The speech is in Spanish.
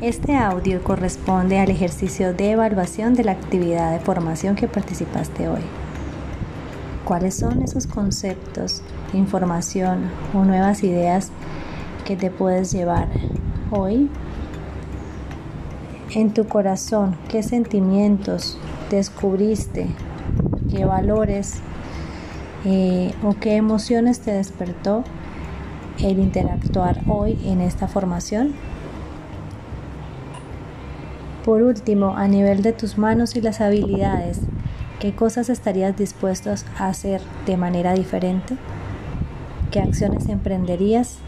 Este audio corresponde al ejercicio de evaluación de la actividad de formación que participaste hoy. ¿Cuáles son esos conceptos, información o nuevas ideas que te puedes llevar hoy? En tu corazón, ¿qué sentimientos descubriste? ¿Qué valores eh, o qué emociones te despertó el interactuar hoy en esta formación? Por último, a nivel de tus manos y las habilidades, ¿qué cosas estarías dispuestos a hacer de manera diferente? ¿Qué acciones emprenderías